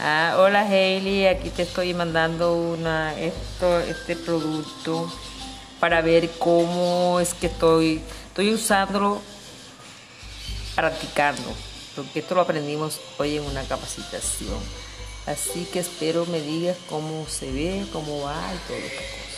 Ah, hola Hailey, aquí te estoy mandando una, esto, este producto para ver cómo es que estoy, estoy usándolo, practicando, porque esto lo aprendimos hoy en una capacitación. Así que espero me digas cómo se ve, cómo va y todo esto.